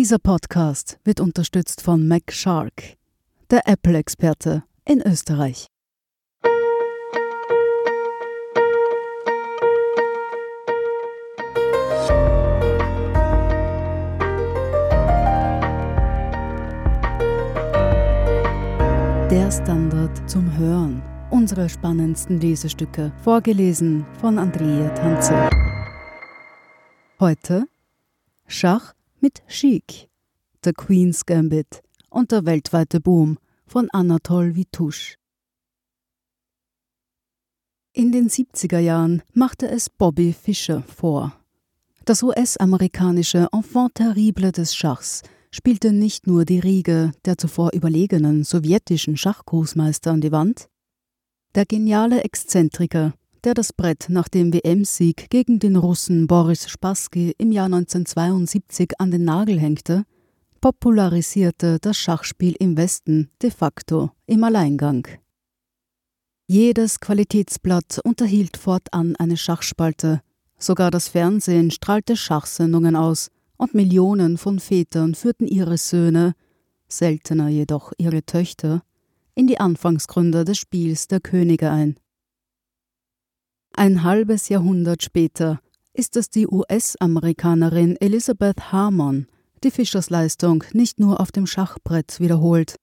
Dieser Podcast wird unterstützt von MacShark, der Apple-Experte in Österreich. Der Standard zum Hören. Unsere spannendsten Lesestücke, vorgelesen von Andrea Tanze. Heute Schach mit Chic, The Queen's Gambit und der weltweite Boom von Anatol Vitouche. In den 70er Jahren machte es Bobby Fischer vor. Das US-amerikanische Enfant terrible des Schachs spielte nicht nur die Riege der zuvor überlegenen sowjetischen Schachgroßmeister an die Wand. Der geniale Exzentriker, der das Brett nach dem WM-Sieg gegen den Russen Boris Spassky im Jahr 1972 an den Nagel hängte, popularisierte das Schachspiel im Westen de facto im Alleingang. Jedes Qualitätsblatt unterhielt fortan eine Schachspalte, sogar das Fernsehen strahlte Schachsendungen aus, und Millionen von Vätern führten ihre Söhne, seltener jedoch ihre Töchter, in die Anfangsgründe des Spiels der Könige ein. Ein halbes Jahrhundert später ist es die US-Amerikanerin Elizabeth Harmon, die Fischers Leistung nicht nur auf dem Schachbrett wiederholt.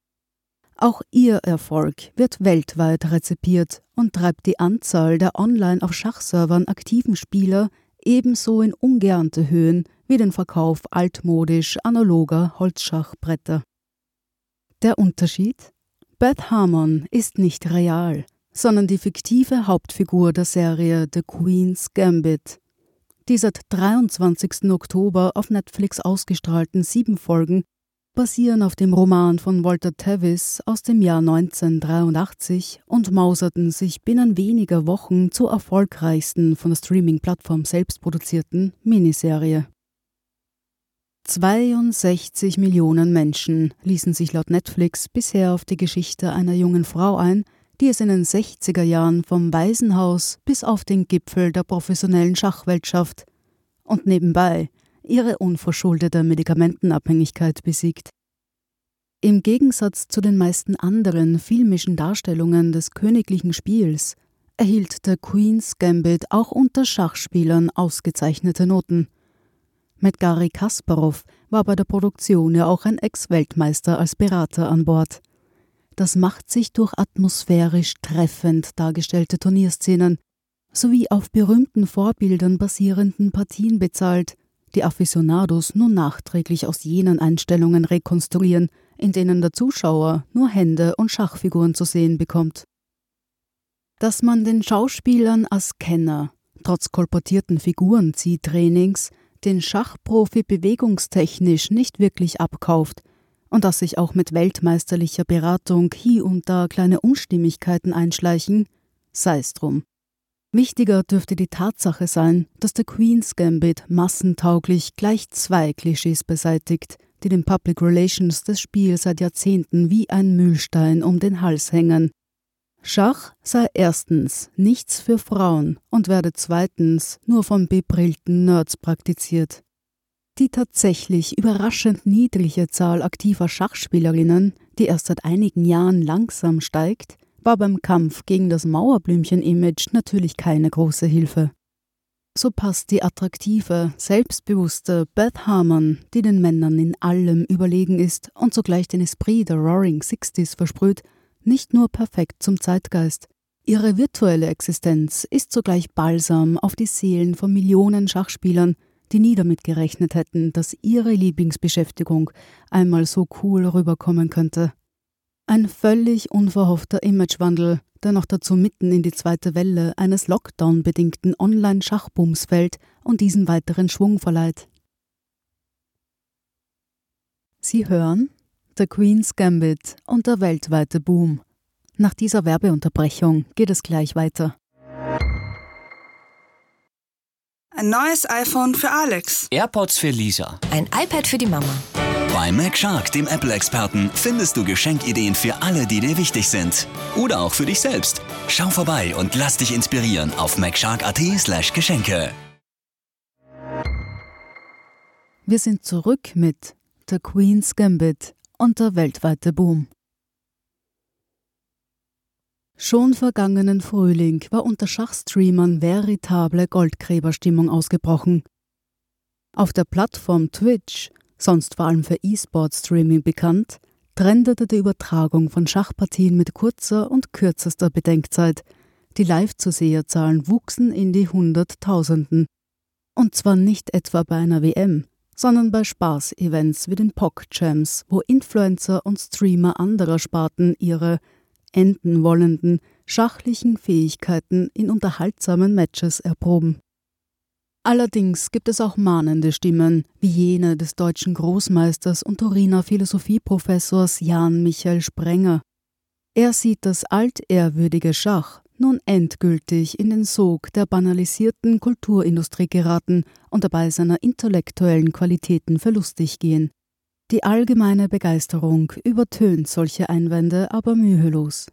Auch ihr Erfolg wird weltweit rezipiert und treibt die Anzahl der online auf Schachservern aktiven Spieler ebenso in ungeahnte Höhen wie den Verkauf altmodisch analoger Holzschachbretter. Der Unterschied? Beth Harmon ist nicht real, sondern die fiktive Hauptfigur der Serie The Queen's Gambit. Die seit 23. Oktober auf Netflix ausgestrahlten sieben Folgen basieren auf dem Roman von Walter Tevis aus dem Jahr 1983 und mauserten sich binnen weniger Wochen zur erfolgreichsten von der Streaming-Plattform selbst produzierten Miniserie. 62 Millionen Menschen ließen sich laut Netflix bisher auf die Geschichte einer jungen Frau ein, die es in den 60er Jahren vom Waisenhaus bis auf den Gipfel der professionellen Schachwelt schafft und nebenbei ihre unverschuldete Medikamentenabhängigkeit besiegt. Im Gegensatz zu den meisten anderen filmischen Darstellungen des königlichen Spiels erhielt der Queen's Gambit auch unter Schachspielern ausgezeichnete Noten. Mit Gary Kasparov war bei der Produktion ja auch ein Ex-Weltmeister als Berater an Bord. Das macht sich durch atmosphärisch treffend dargestellte Turnierszenen sowie auf berühmten Vorbildern basierenden Partien bezahlt, die Aficionados nun nachträglich aus jenen Einstellungen rekonstruieren, in denen der Zuschauer nur Hände und Schachfiguren zu sehen bekommt. Dass man den Schauspielern als Kenner, trotz kolportierten Figurenziehtrainings, den Schachprofi bewegungstechnisch nicht wirklich abkauft und dass sich auch mit weltmeisterlicher Beratung hier und da kleine Unstimmigkeiten einschleichen, sei es drum. Wichtiger dürfte die Tatsache sein, dass der Queen's Gambit massentauglich gleich zwei Klischees beseitigt, die den Public Relations des Spiels seit Jahrzehnten wie ein Mühlstein um den Hals hängen. Schach sei erstens nichts für Frauen und werde zweitens nur von bebrillten Nerds praktiziert. Die tatsächlich überraschend niedrige Zahl aktiver Schachspielerinnen, die erst seit einigen Jahren langsam steigt, war beim Kampf gegen das Mauerblümchen-Image natürlich keine große Hilfe. So passt die attraktive, selbstbewusste Beth Harmon, die den Männern in allem überlegen ist und zugleich den Esprit der Roaring Sixties versprüht, nicht nur perfekt zum Zeitgeist. Ihre virtuelle Existenz ist zugleich Balsam auf die Seelen von Millionen Schachspielern, die nie damit gerechnet hätten, dass ihre Lieblingsbeschäftigung einmal so cool rüberkommen könnte. Ein völlig unverhoffter Imagewandel, der noch dazu mitten in die zweite Welle eines Lockdown-bedingten Online-Schachbooms fällt und diesen weiteren Schwung verleiht. Sie hören The Queen's Gambit und der weltweite Boom. Nach dieser Werbeunterbrechung geht es gleich weiter. Ein neues iPhone für Alex. AirPods für Lisa. Ein iPad für die Mama. Bei MacShark, dem Apple-Experten, findest du Geschenkideen für alle, die dir wichtig sind. Oder auch für dich selbst. Schau vorbei und lass dich inspirieren auf macshark.at/slash Geschenke. Wir sind zurück mit The Queen's Gambit und der weltweite Boom. Schon vergangenen Frühling war unter Schachstreamern veritable Goldgräberstimmung ausgebrochen. Auf der Plattform Twitch, sonst vor allem für E-Sport-Streaming bekannt, trendete die Übertragung von Schachpartien mit kurzer und kürzester Bedenkzeit. Die Live-Zuseherzahlen wuchsen in die Hunderttausenden. Und zwar nicht etwa bei einer WM, sondern bei Spaß-Events wie den POC-Jams, wo Influencer und Streamer anderer Sparten ihre enden wollenden schachlichen Fähigkeiten in unterhaltsamen Matches erproben. Allerdings gibt es auch mahnende Stimmen, wie jene des deutschen Großmeisters und Turiner Philosophieprofessors Jan Michael Sprenger. Er sieht das altehrwürdige Schach nun endgültig in den Sog der banalisierten Kulturindustrie geraten und dabei seiner intellektuellen Qualitäten verlustig gehen. Die allgemeine Begeisterung übertönt solche Einwände aber mühelos.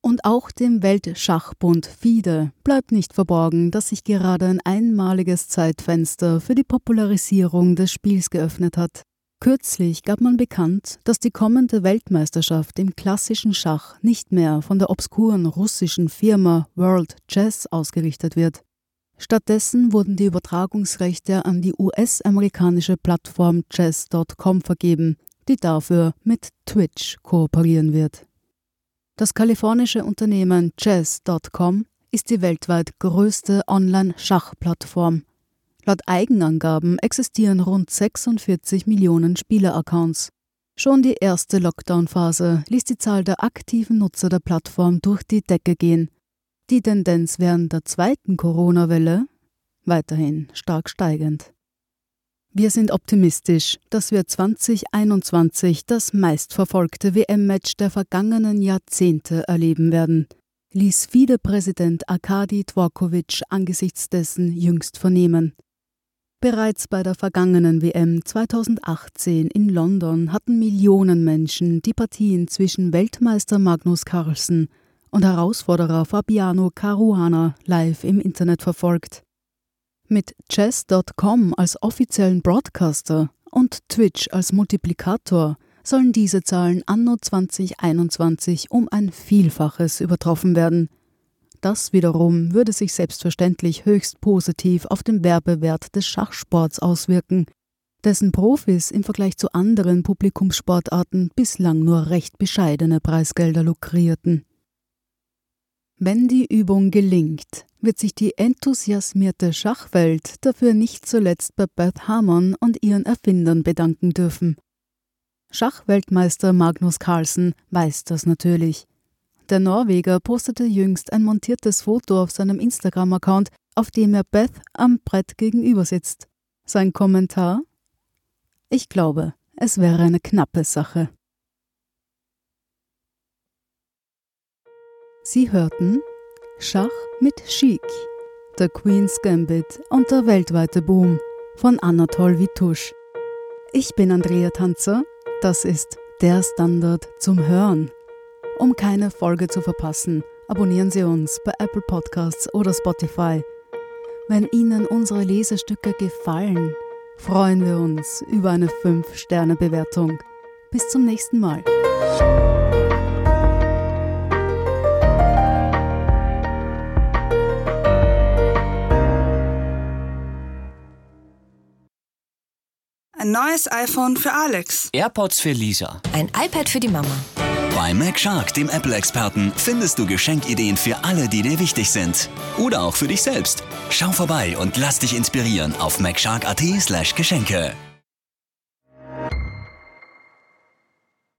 Und auch dem Weltschachbund FIDE bleibt nicht verborgen, dass sich gerade ein einmaliges Zeitfenster für die Popularisierung des Spiels geöffnet hat. Kürzlich gab man bekannt, dass die kommende Weltmeisterschaft im klassischen Schach nicht mehr von der obskuren russischen Firma World Chess ausgerichtet wird. Stattdessen wurden die Übertragungsrechte an die US-amerikanische Plattform chess.com vergeben, die dafür mit Twitch kooperieren wird. Das kalifornische Unternehmen chess.com ist die weltweit größte Online-Schachplattform. Laut Eigenangaben existieren rund 46 Millionen Spieleraccounts. Schon die erste Lockdown-Phase ließ die Zahl der aktiven Nutzer der Plattform durch die Decke gehen die Tendenz während der zweiten Corona-Welle weiterhin stark steigend. Wir sind optimistisch, dass wir 2021 das meistverfolgte WM-Match der vergangenen Jahrzehnte erleben werden, ließ FIDE-Präsident Arkadi Dvorkovic angesichts dessen jüngst vernehmen. Bereits bei der vergangenen WM 2018 in London hatten Millionen Menschen die Partien zwischen Weltmeister Magnus Carlsen und Herausforderer Fabiano Caruana live im Internet verfolgt. Mit Chess.com als offiziellen Broadcaster und Twitch als Multiplikator sollen diese Zahlen anno 2021 um ein Vielfaches übertroffen werden. Das wiederum würde sich selbstverständlich höchst positiv auf den Werbewert des Schachsports auswirken, dessen Profis im Vergleich zu anderen Publikumssportarten bislang nur recht bescheidene Preisgelder lukrierten. Wenn die Übung gelingt, wird sich die enthusiasmierte Schachwelt dafür nicht zuletzt bei Beth Harmon und ihren Erfindern bedanken dürfen. Schachweltmeister Magnus Carlsen weiß das natürlich. Der Norweger postete jüngst ein montiertes Foto auf seinem Instagram-Account, auf dem er Beth am Brett gegenüber sitzt. Sein Kommentar? Ich glaube, es wäre eine knappe Sache. Sie hörten Schach mit Chic, The Queen's Gambit und der weltweite Boom von Anatol Witusch. Ich bin Andrea Tanzer, das ist der Standard zum Hören. Um keine Folge zu verpassen, abonnieren Sie uns bei Apple Podcasts oder Spotify. Wenn Ihnen unsere Lesestücke gefallen, freuen wir uns über eine 5-Sterne-Bewertung. Bis zum nächsten Mal. Ein neues iPhone für Alex. AirPods für Lisa. Ein iPad für die Mama. Bei MacShark, dem Apple-Experten, findest du Geschenkideen für alle, die dir wichtig sind. Oder auch für dich selbst. Schau vorbei und lass dich inspirieren auf macshark.at/geschenke.